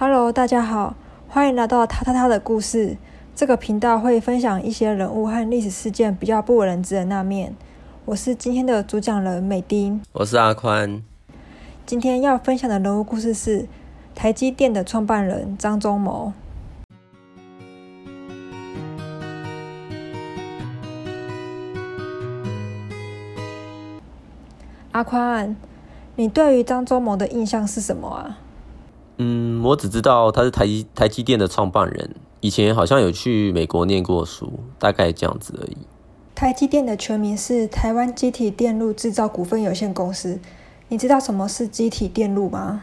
Hello，大家好，欢迎来到他他他的故事。这个频道会分享一些人物和历史事件比较不为人知的那面。我是今天的主讲人美丁，我是阿宽。今天要分享的人物故事是台积电的创办人张忠谋。阿宽，你对于张忠谋的印象是什么啊？嗯，我只知道他是台积台积电的创办人，以前好像有去美国念过书，大概这样子而已。台积电的全名是台湾机体电路制造股份有限公司。你知道什么是机体电路吗？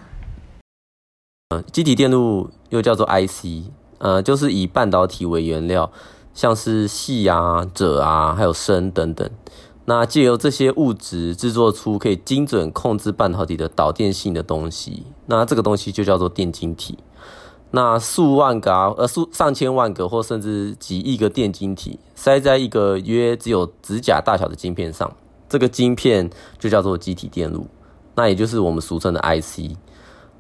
嗯，机体电路又叫做 IC，呃，就是以半导体为原料，像是细啊、锗啊，还有砷等等。那借由这些物质制作出可以精准控制半导体的导电性的东西，那这个东西就叫做电晶体。那数万个啊，呃，数上千万个或甚至几亿个电晶体塞在一个约只有指甲大小的晶片上，这个晶片就叫做机体电路，那也就是我们俗称的 IC。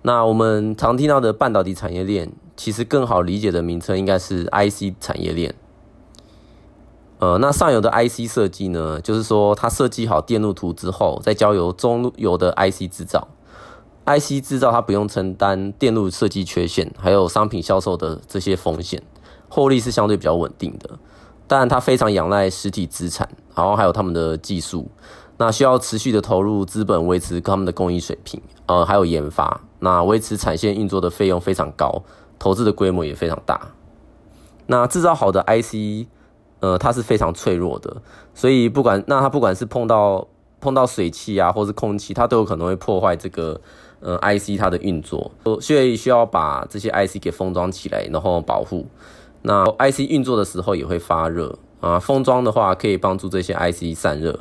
那我们常听到的半导体产业链，其实更好理解的名称应该是 IC 产业链。呃，那上游的 IC 设计呢，就是说它设计好电路图之后，再交由中游的 IC 制造。IC 制造它不用承担电路设计缺陷，还有商品销售的这些风险，获利是相对比较稳定的。当然，它非常仰赖实体资产，然后还有他们的技术，那需要持续的投入资本维持他们的工艺水平，呃，还有研发。那维持产线运作的费用非常高，投资的规模也非常大。那制造好的 IC。呃，它是非常脆弱的，所以不管那它不管是碰到碰到水汽啊，或是空气，它都有可能会破坏这个呃 IC 它的运作，所以需要把这些 IC 给封装起来，然后保护。那 IC 运作的时候也会发热啊，封装的话可以帮助这些 IC 散热，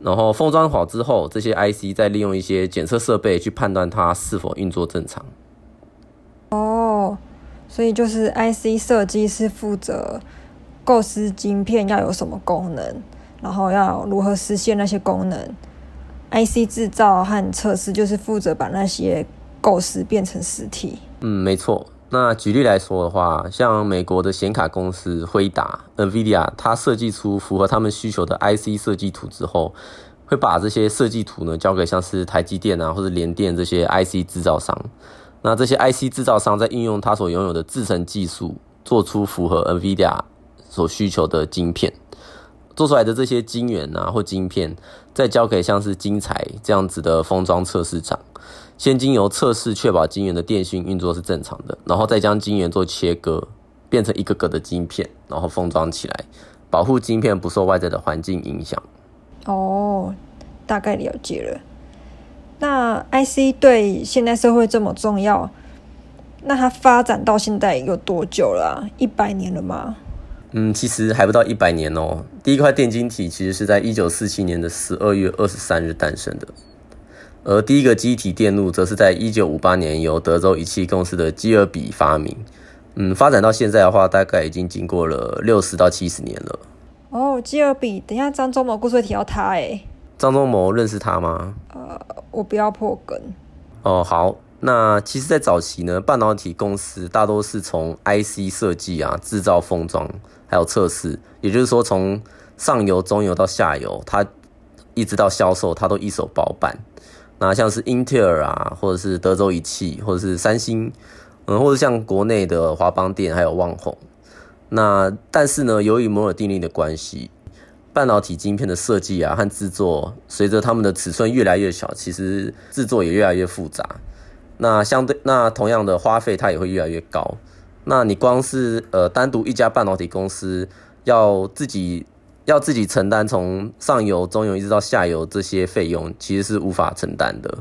然后封装好之后，这些 IC 再利用一些检测设备去判断它是否运作正常。哦，所以就是 IC 设计是负责。构思晶片要有什么功能，然后要如何实现那些功能？IC 制造和测试就是负责把那些构思变成实体。嗯，没错。那举例来说的话，像美国的显卡公司辉达 （NVIDIA），它设计出符合他们需求的 IC 设计图之后，会把这些设计图呢交给像是台积电啊或者联电这些 IC 制造商。那这些 IC 制造商在运用它所拥有的制程技术，做出符合 NVIDIA。所需求的晶片做出来的这些晶圆啊或晶片，再交给像是晶材这样子的封装测试厂，先经由测试确保晶圆的电讯运作是正常的，然后再将晶圆做切割，变成一个个的晶片，然后封装起来，保护晶片不受外在的环境影响。哦，大概了解了。那 IC 对现代社会这么重要，那它发展到现在有多久了？一百年了吗？嗯，其实还不到一百年哦。第一块电晶体其实是在一九四七年的十二月二十三日诞生的，而第一个机体电路则是在一九五八年由德州仪器公司的基尔比发明。嗯，发展到现在的话，大概已经经过了六十到七十年了。哦，基尔比，等一下张忠谋故事会提到他诶。张忠谋认识他吗？呃，我不要破梗。哦，好。那其实，在早期呢，半导体公司大多是从 IC 设计啊、制造、封装，还有测试，也就是说，从上游、中游到下游，它一直到销售，它都一手包办。那像是英特尔啊，或者是德州仪器，或者是三星，嗯，或者像国内的华邦电，还有旺宏。那但是呢，由于摩尔定律的关系，半导体晶片的设计啊和制作，随着它们的尺寸越来越小，其实制作也越来越复杂。那相对，那同样的花费它也会越来越高。那你光是呃单独一家半导体公司要自己要自己承担从上游、中游一直到下游这些费用，其实是无法承担的。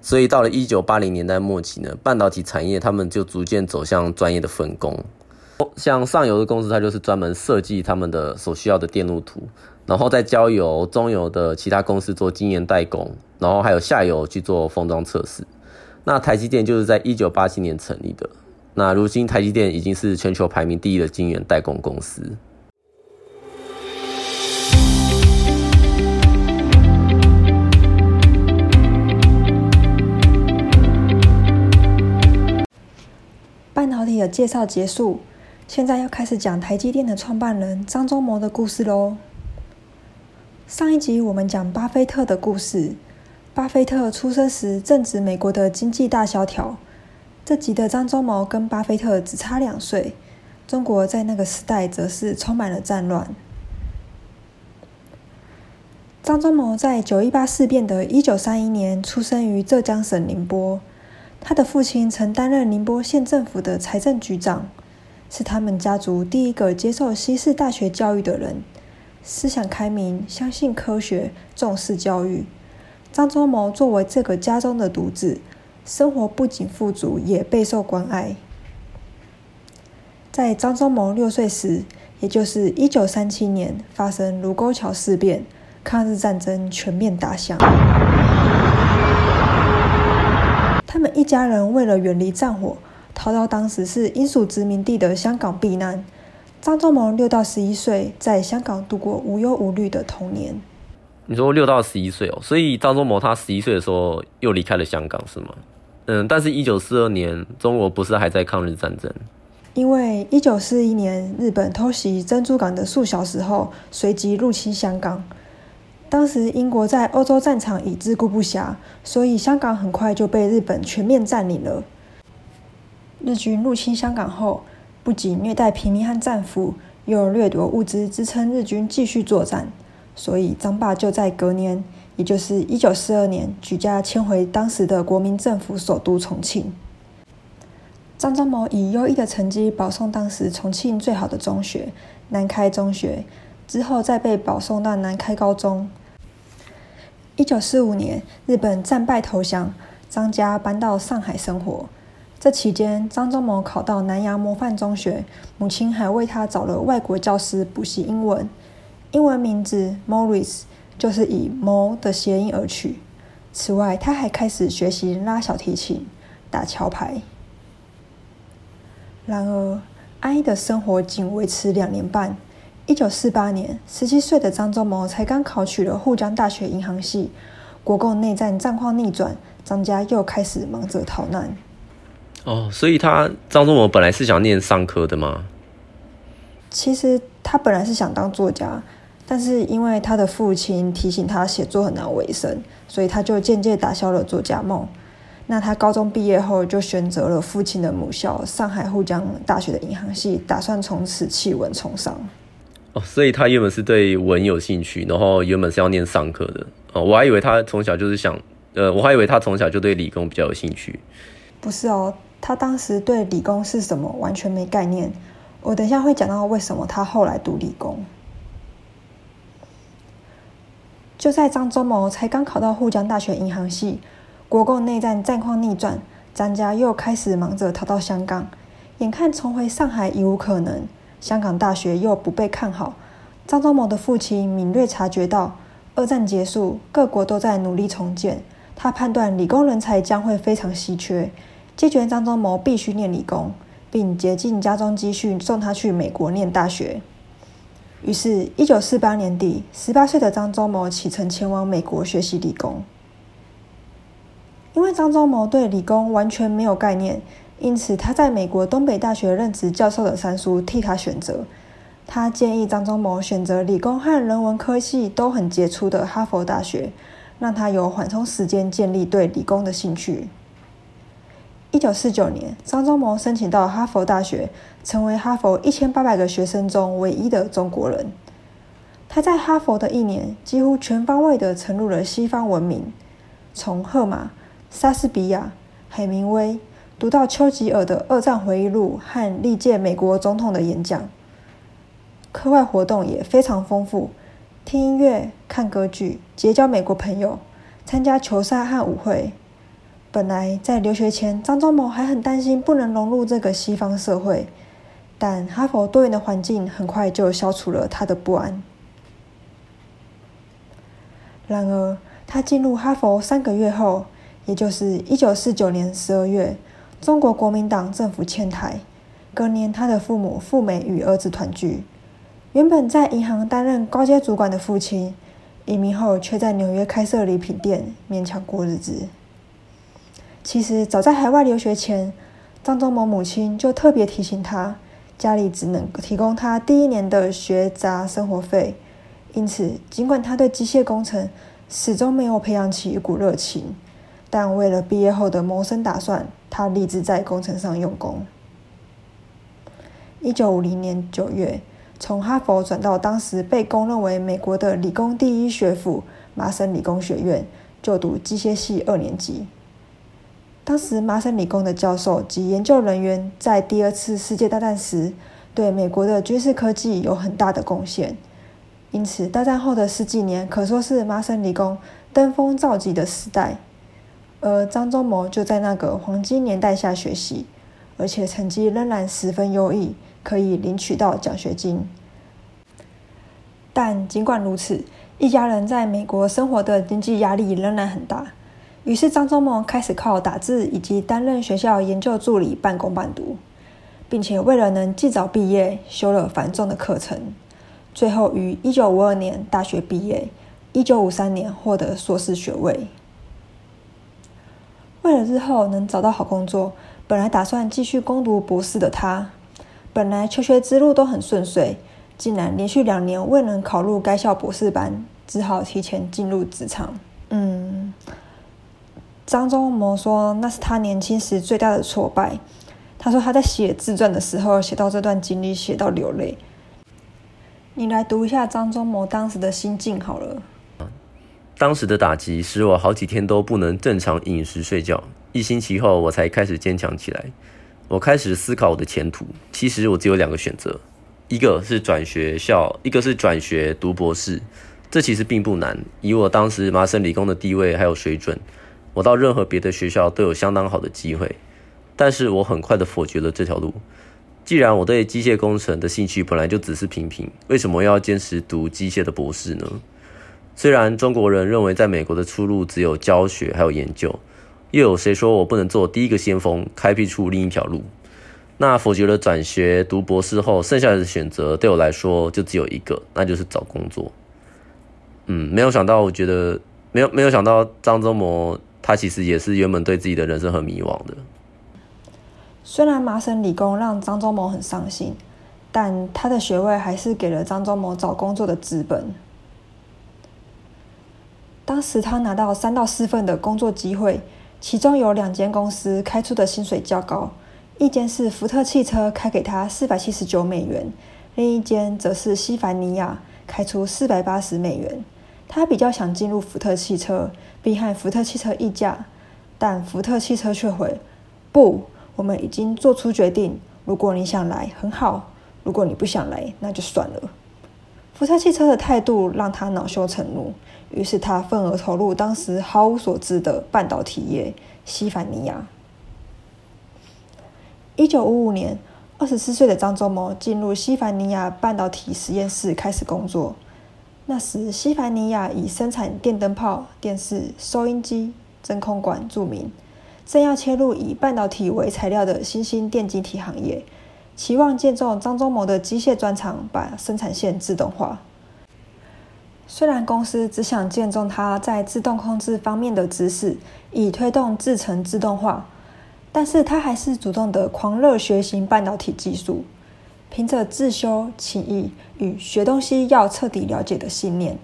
所以到了一九八零年代末期呢，半导体产业他们就逐渐走向专业的分工。像上游的公司，它就是专门设计他们的所需要的电路图，然后再交由中游的其他公司做经验代工，然后还有下游去做封装测试。那台积电就是在一九八七年成立的。那如今台积电已经是全球排名第一的晶圆代工公司。半导体的介绍结束，现在要开始讲台积电的创办人张忠谋的故事喽。上一集我们讲巴菲特的故事，巴菲特出生时正值美国的经济大萧条。这集的张忠谋跟巴菲特只差两岁，中国在那个时代则是充满了战乱。张忠谋在九一八事变的一九三一年出生于浙江省宁波，他的父亲曾担任宁波县政府的财政局长，是他们家族第一个接受西式大学教育的人，思想开明，相信科学，重视教育。张忠谋作为这个家中的独子，生活不仅富足，也备受关爱。在张忠谋六岁时，也就是一九三七年，发生卢沟桥事变。抗日战争全面打响，他们一家人为了远离战火，逃到当时是英属殖民地的香港避难。张忠谋六到十一岁，在香港度过无忧无虑的童年。你说六到十一岁哦，所以张忠谋他十一岁的时候又离开了香港，是吗？嗯，但是，一九四二年，中国不是还在抗日战争？因为一九四一年日本偷袭珍珠港的数小时后，随即入侵香港。当时英国在欧洲战场已自顾不暇，所以香港很快就被日本全面占领了。日军入侵香港后，不仅虐待平民和战俘，又掠夺物资支撑日军继续作战。所以张爸就在隔年，也就是一九四二年，举家迁回当时的国民政府首都重庆。张忠谋以优异的成绩保送当时重庆最好的中学——南开中学。之后再被保送到南开高中。一九四五年，日本战败投降，张家搬到上海生活。这期间，张忠谋考到南洋模范中学，母亲还为他找了外国教师补习英文。英文名字 Morris 就是以 Mo 的谐音而取。此外，他还开始学习拉小提琴、打桥牌。然而，安逸的生活仅维持两年半。一九四八年，十七岁的张忠谋才刚考取了沪江大学银行系。国共内战战况逆转，张家又开始忙着逃难。哦，所以他张忠谋本来是想念商科的吗？其实他本来是想当作家，但是因为他的父亲提醒他写作很难为生，所以他就渐渐打消了作家梦。那他高中毕业后就选择了父亲的母校上海沪江大学的银行系，打算从此弃文从商。哦，所以他原本是对文有兴趣，然后原本是要念商科的。哦，我还以为他从小就是想，呃，我还以为他从小就对理工比较有兴趣。不是哦，他当时对理工是什么完全没概念。我等一下会讲到为什么他后来读理工。就在张忠谋才刚考到沪江大学银行系，国共内战战况逆转，张家又开始忙着逃到香港，眼看重回上海已无可能。香港大学又不被看好，张忠谋的父亲敏锐察觉到，二战结束，各国都在努力重建，他判断理工人才将会非常稀缺，坚决张忠谋必须念理工，并竭尽家中积蓄送他去美国念大学。于是，一九四八年底，十八岁的张忠谋启程前往美国学习理工。因为张忠谋对理工完全没有概念。因此，他在美国东北大学任职教授的三叔替他选择。他建议张忠谋选择理工和人文科系都很杰出的哈佛大学，让他有缓冲时间建立对理工的兴趣。一九四九年，张忠谋申请到哈佛大学，成为哈佛一千八百个学生中唯一的中国人。他在哈佛的一年，几乎全方位的沉入了西方文明，从荷马、莎士比亚、海明威。读到丘吉尔的二战回忆录和历届美国总统的演讲，课外活动也非常丰富，听音乐、看歌剧、结交美国朋友、参加球赛和舞会。本来在留学前，张忠谋还很担心不能融入这个西方社会，但哈佛多元的环境很快就消除了他的不安。然而，他进入哈佛三个月后，也就是一九四九年十二月。中国国民党政府迁台，隔年他的父母赴美与儿子团聚。原本在银行担任高阶主管的父亲，移民后却在纽约开设礼品店，勉强过日子。其实早在海外留学前，张忠谋母亲就特别提醒他，家里只能提供他第一年的学杂生活费。因此，尽管他对机械工程始终没有培养起一股热情，但为了毕业后的谋生打算，他立志在工程上用功。一九五零年九月，从哈佛转到当时被公认为美国的理工第一学府——麻省理工学院，就读机械系二年级。当时，麻省理工的教授及研究人员在第二次世界大战时，对美国的军事科技有很大的贡献。因此，大战后的十几年可说是麻省理工登峰造极的时代。而张忠谋就在那个黄金年代下学习，而且成绩仍然十分优异，可以领取到奖学金。但尽管如此，一家人在美国生活的经济压力仍然很大。于是，张忠谋开始靠打字以及担任学校研究助理半工半读，并且为了能尽早毕业，修了繁重的课程。最后于一九五二年大学毕业，一九五三年获得硕士学位。为了日后能找到好工作，本来打算继续攻读博士的他，本来求学之路都很顺遂，竟然连续两年未能考入该校博士班，只好提前进入职场。嗯。张忠谋说：“那是他年轻时最大的挫败。”他说：“他在写自传的时候，写到这段经历，写到流泪。”你来读一下张忠谋当时的心境好了。当时的打击使我好几天都不能正常饮食睡觉，一星期后我才开始坚强起来。我开始思考我的前途。其实我只有两个选择，一个是转学校，一个是转学读博士。这其实并不难，以我当时麻省理工的地位还有水准。我到任何别的学校都有相当好的机会，但是我很快的否决了这条路。既然我对机械工程的兴趣本来就只是平平，为什么要坚持读机械的博士呢？虽然中国人认为在美国的出路只有教学还有研究，又有谁说我不能做第一个先锋，开辟出另一条路？那否决了转学读博士后，剩下的选择对我来说就只有一个，那就是找工作。嗯，没有想到，我觉得没有没有想到张忠谋。他其实也是原本对自己的人生很迷惘的。虽然麻省理工让张忠谋很伤心，但他的学位还是给了张忠谋找工作的资本。当时他拿到三到四份的工作机会，其中有两间公司开出的薪水较高，一间是福特汽车，开给他四百七十九美元；另一间则是西凡尼亚，开出四百八十美元。他比较想进入福特汽车，并和福特汽车议价，但福特汽车却回：“不，我们已经做出决定。如果你想来，很好；如果你不想来，那就算了。”福特汽车的态度让他恼羞成怒，于是他愤而投入当时毫无所知的半导体业——西凡尼亚。一九五五年，二十四岁的张忠谋进入西凡尼亚半导体实验室开始工作。那时，西凡尼亚以生产电灯泡、电视、收音机、真空管著名，正要切入以半导体为材料的新兴电晶体行业，期望借重张忠谋的机械专长，把生产线自动化。虽然公司只想借重他在自动控制方面的知识，以推动制程自动化，但是他还是主动的狂热学习半导体技术。凭着自修、情谊与学东西要彻底了解的信念，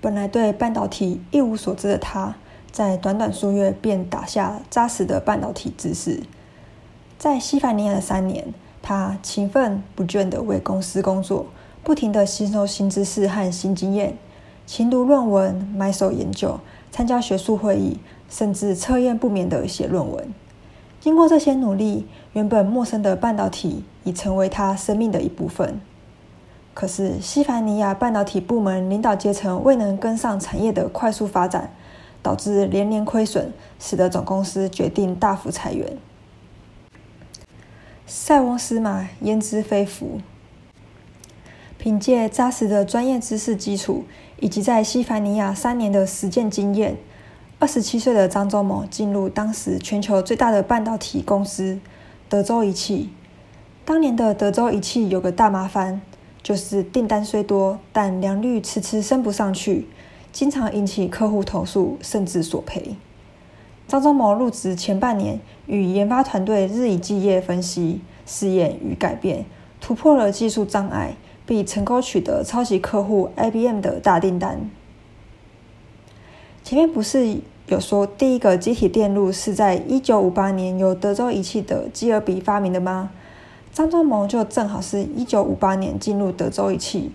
本来对半导体一无所知的他，在短短数月便打下扎实的半导体知识。在西凡尼亚的三年，他勤奋不倦地为公司工作，不停地吸收新知识和新经验，勤读论文、埋首研究、参加学术会议，甚至彻夜不眠地写论文。经过这些努力，原本陌生的半导体已成为他生命的一部分。可是，西凡尼亚半导体部门领导阶层未能跟上产业的快速发展，导致连年亏损，使得总公司决定大幅裁员。塞翁失马，焉知非福？凭借扎实的专业知识基础，以及在西凡尼亚三年的实践经验。二十七岁的张忠谋进入当时全球最大的半导体公司德州仪器。当年的德州仪器有个大麻烦，就是订单虽多，但良率迟迟升不上去，经常引起客户投诉，甚至索赔。张忠谋入职前半年，与研发团队日以继夜分析、试验与改变，突破了技术障碍，并成功取得超级客户 IBM 的大订单。前面不是有说第一个机体电路是在一九五八年由德州仪器的基尔比发明的吗？张忠谋就正好是一九五八年进入德州仪器。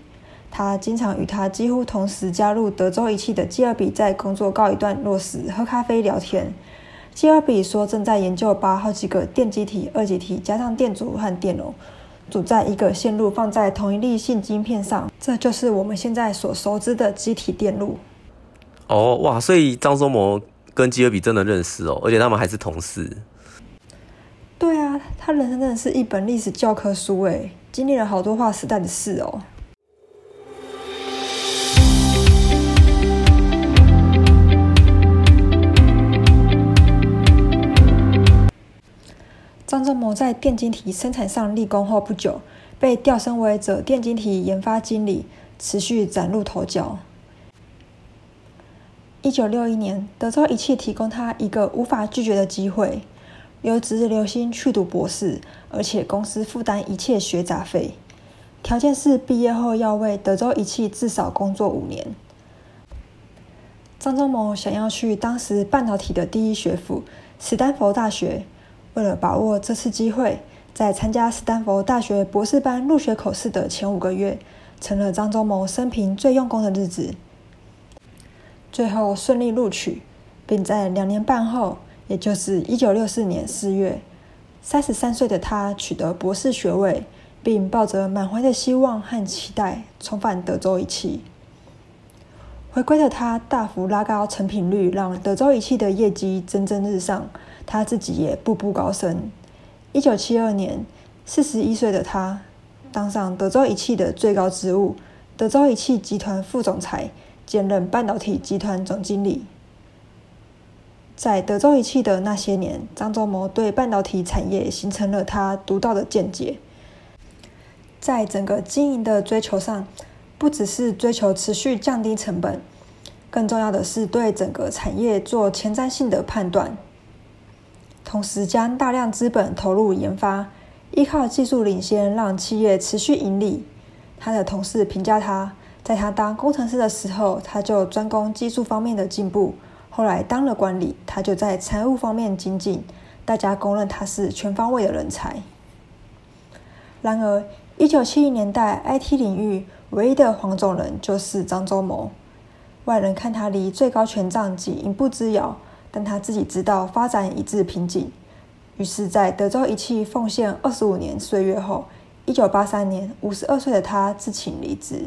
他经常与他几乎同时加入德州仪器的基尔比在工作告一段落时喝咖啡聊天。基尔比说正在研究把好几个电机体、二极体加上电阻和电容，组在一个线路放在同一粒性晶片上，这就是我们现在所熟知的机体电路。哦，哇！所以张忠谋跟基尔比真的认识哦，而且他们还是同事。对啊，他人生真的是一本历史教科书诶，经历了好多划时代的事哦。张忠谋在电晶体生产上立功后不久，被调升为者电晶体研发经理，持续崭露头角。一九六一年，德州仪器提供他一个无法拒绝的机会，留职留薪去读博士，而且公司负担一切学杂费，条件是毕业后要为德州仪器至少工作五年。张忠谋想要去当时半导体的第一学府斯坦福大学。为了把握这次机会，在参加斯坦福大学博士班入学考试的前五个月，成了张忠谋生平最用功的日子。最后顺利录取，并在两年半后，也就是一九六四年四月，三十三岁的他取得博士学位，并抱着满怀的希望和期待重返德州仪器。回归的他大幅拉高成品率，让德州仪器的业绩蒸蒸日上。他自己也步步高升。一九七二年，四十一岁的他当上德州仪器的最高职务——德州仪器集团副总裁，兼任半导体集团总经理。在德州仪器的那些年，张忠谋对半导体产业形成了他独到的见解。在整个经营的追求上，不只是追求持续降低成本，更重要的是对整个产业做前瞻性的判断。同时将大量资本投入研发，依靠技术领先让企业持续盈利。他的同事评价他，在他当工程师的时候，他就专攻技术方面的进步；后来当了管理，他就在财务方面精进。大家公认他是全方位的人才。然而，一九七零年代 IT 领域唯一的黄种人就是张忠谋，外人看他离最高权杖仅一步之遥。但他自己知道发展已至瓶颈，于是，在德州仪器奉献二十五年岁月后，一九八三年，五十二岁的他自请离职。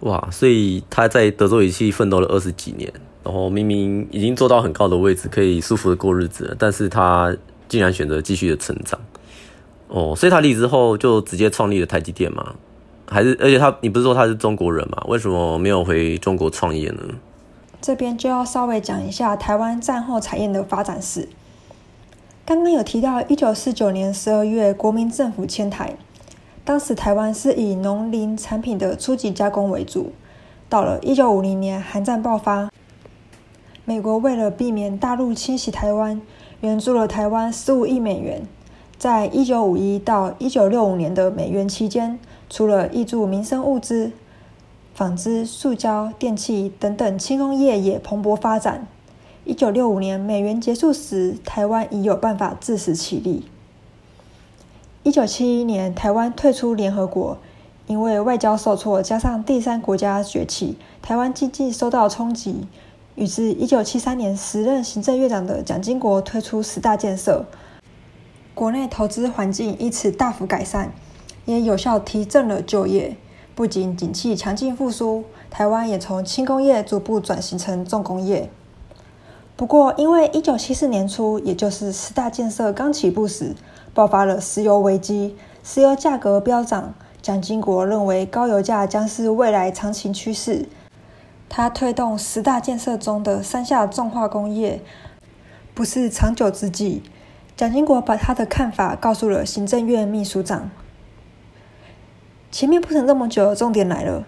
哇！所以他在德州仪器奋斗了二十几年，然后明明已经做到很高的位置，可以舒服的过日子了，但是他竟然选择继续的成长。哦，所以他离职后就直接创立了台积电吗？还是而且他，你不是说他是中国人吗？为什么没有回中国创业呢？这边就要稍微讲一下台湾战后产业的发展史。刚刚有提到，一九四九年十二月，国民政府迁台，当时台湾是以农林产品的初级加工为主。到了一九五零年，韩战爆发，美国为了避免大陆侵袭台湾，援助了台湾十五亿美元。在一九五一到一九六五年的美元期间，除了挹注民生物资。纺织、塑胶、电器等等轻工业也蓬勃发展。一九六五年美元结束时，台湾已有办法自食其力。一九七一年，台湾退出联合国，因为外交受挫，加上第三国家崛起，台湾经济受到冲击。于是，一九七三年，时任行政院长的蒋经国推出十大建设，国内投资环境因此大幅改善，也有效提振了就业。不仅景气强劲复苏，台湾也从轻工业逐步转型成重工业。不过，因为一九七四年初，也就是十大建设刚起步时，爆发了石油危机，石油价格飙涨。蒋经国认为高油价将是未来长期趋势，他推动十大建设中的三下重化工业不是长久之计。蒋经国把他的看法告诉了行政院秘书长。前面铺陈这么久，重点来了。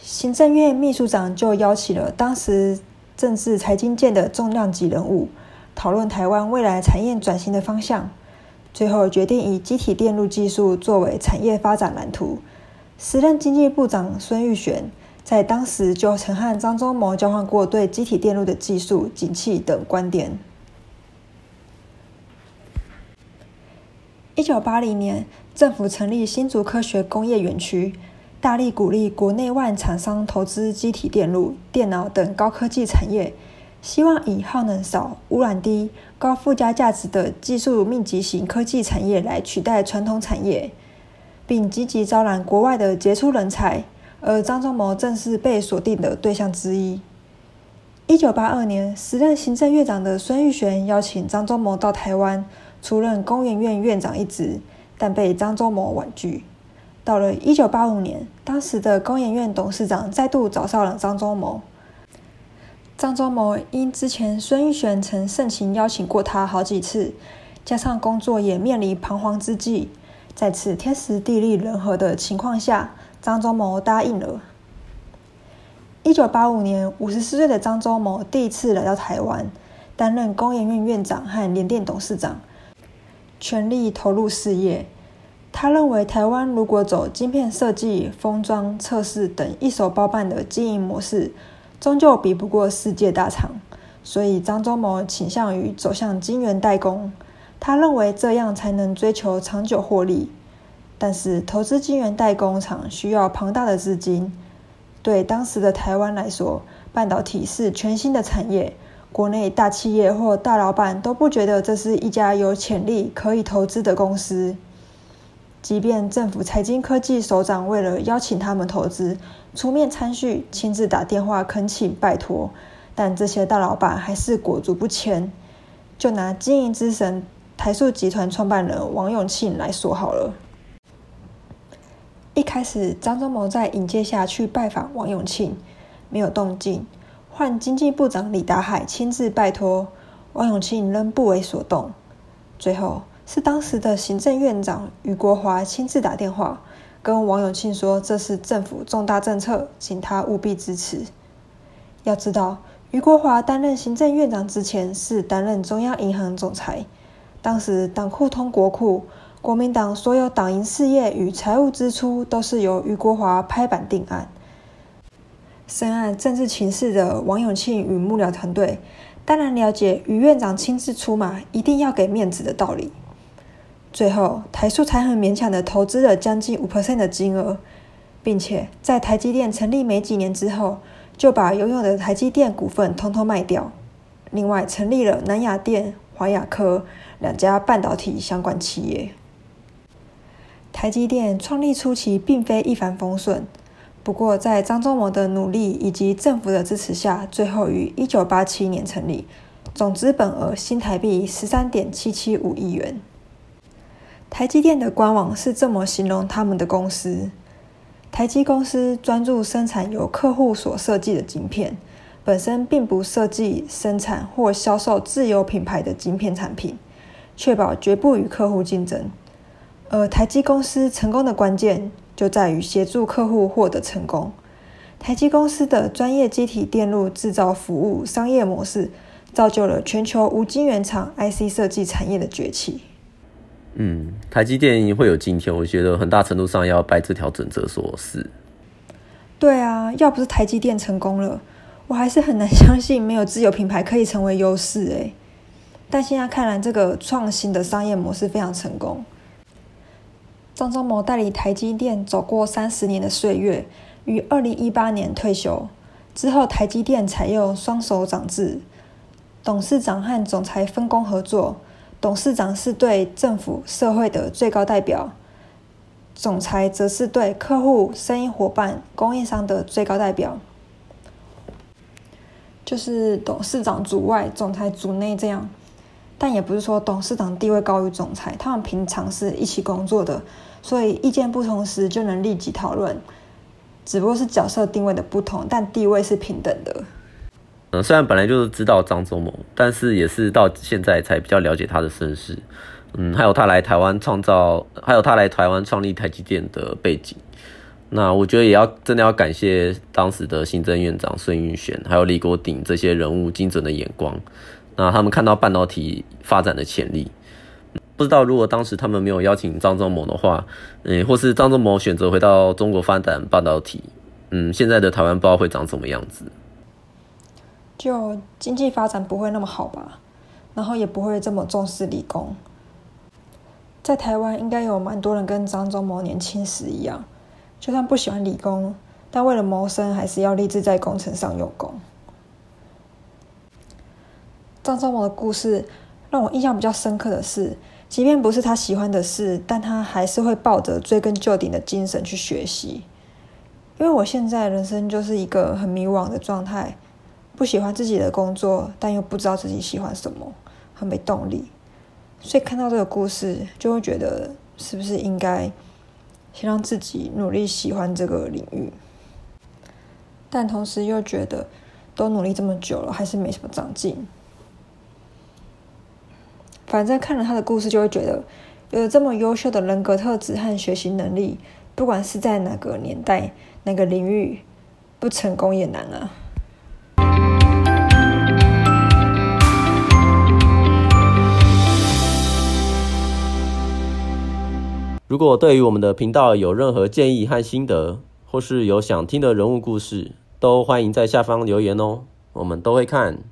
行政院秘书长就邀请了当时政治财经界的重量级人物，讨论台湾未来产业转型的方向。最后决定以机体电路技术作为产业发展蓝图。时任经济部长孙玉璇在当时就曾和张忠谋交换过对机体电路的技术景气等观点。一九八零年，政府成立新竹科学工业园区，大力鼓励国内外厂商投资机体电路、电脑等高科技产业。希望以耗能少、污染低、高附加价值的技术密集型科技产业来取代传统产业，并积极招揽国外的杰出人才，而张忠谋正是被锁定的对象之一。一九八二年，时任行政院长的孙玉璇邀请张忠谋到台湾出任工研院院长一职，但被张忠谋婉拒。到了一九八五年，当时的工研院董事长再度找上了张忠谋。张忠谋因之前孙玉璇曾盛情邀请过他好几次，加上工作也面临彷徨之际，在此天时地利人和的情况下，张忠谋答应了。一九八五年，五十四岁的张忠谋第一次来到台湾，担任工研院院长和联电董事长，全力投入事业。他认为，台湾如果走晶片设计、封装、测试等一手包办的经营模式，终究比不过世界大厂，所以张忠谋倾向于走向晶圆代工。他认为这样才能追求长久获利。但是投资晶圆代工厂需要庞大的资金，对当时的台湾来说，半导体是全新的产业，国内大企业或大老板都不觉得这是一家有潜力可以投资的公司。即便政府财经科技首长为了邀请他们投资，出面参叙，亲自打电话恳请拜托，但这些大老板还是裹足不前。就拿经营之神台塑集团创办人王永庆来说好了。一开始，张忠谋在引介下去拜访王永庆，没有动静。换经济部长李达海亲自拜托，王永庆仍不为所动。最后。是当时的行政院长余国华亲自打电话跟王永庆说：“这是政府重大政策，请他务必支持。”要知道，余国华担任行政院长之前是担任中央银行总裁，当时党库通国库，国民党所有党营事业与财务支出都是由余国华拍板定案。深谙政治情势的王永庆与幕僚团队，当然了解余院长亲自出马，一定要给面子的道理。最后，台塑才很勉强的投资了将近五 percent 的金额，并且在台积电成立没几年之后，就把拥有的台积电股份通通卖掉。另外，成立了南亚电、华亚科两家半导体相关企业。台积电创立初期并非一帆风顺，不过在张忠谋的努力以及政府的支持下，最后于一九八七年成立，总资本额新台币十三点七七五亿元。台积电的官网是这么形容他们的公司：台积公司专注生产由客户所设计的晶片，本身并不设计、生产或销售自有品牌的晶片产品，确保绝不与客户竞争。而台积公司成功的关键就在于协助客户获得成功。台积公司的专业机体电路制造服务商业模式，造就了全球无晶圆厂 IC 设计产业的崛起。嗯，台积电会有今天，我觉得很大程度上要拜这条准则所赐。对啊，要不是台积电成功了，我还是很难相信没有自有品牌可以成为优势诶。但现在看来，这个创新的商业模式非常成功。张忠谋代理台积电走过三十年的岁月，于二零一八年退休之后，台积电采用双手掌制，董事长和总裁分工合作。董事长是对政府、社会的最高代表，总裁则是对客户、生意伙伴、供应商的最高代表，就是董事长主外，总裁主内这样。但也不是说董事长地位高于总裁，他们平常是一起工作的，所以意见不同时就能立即讨论，只不过是角色定位的不同，但地位是平等的。嗯，虽然本来就是知道张忠谋，但是也是到现在才比较了解他的身世。嗯，还有他来台湾创造，还有他来台湾创立台积电的背景。那我觉得也要真的要感谢当时的行政院长孙运璇，还有李国鼎这些人物精准的眼光。那他们看到半导体发展的潜力。不知道如果当时他们没有邀请张忠谋的话，嗯，或是张忠谋选择回到中国发展半导体，嗯，现在的台湾不知道会长什么样子。就经济发展不会那么好吧，然后也不会这么重视理工。在台湾应该有蛮多人跟张忠谋年轻时一样，就算不喜欢理工，但为了谋生还是要立志在工程上用功。张忠谋的故事让我印象比较深刻的是。即便不是他喜欢的事，但他还是会抱着追根究底的精神去学习。因为我现在人生就是一个很迷惘的状态，不喜欢自己的工作，但又不知道自己喜欢什么，很没动力。所以看到这个故事，就会觉得是不是应该先让自己努力喜欢这个领域，但同时又觉得都努力这么久了，还是没什么长进。反正看了他的故事，就会觉得有这么优秀的人格特质和学习能力，不管是在哪个年代、哪个领域，不成功也难啊。如果对于我们的频道有任何建议和心得，或是有想听的人物故事，都欢迎在下方留言哦，我们都会看。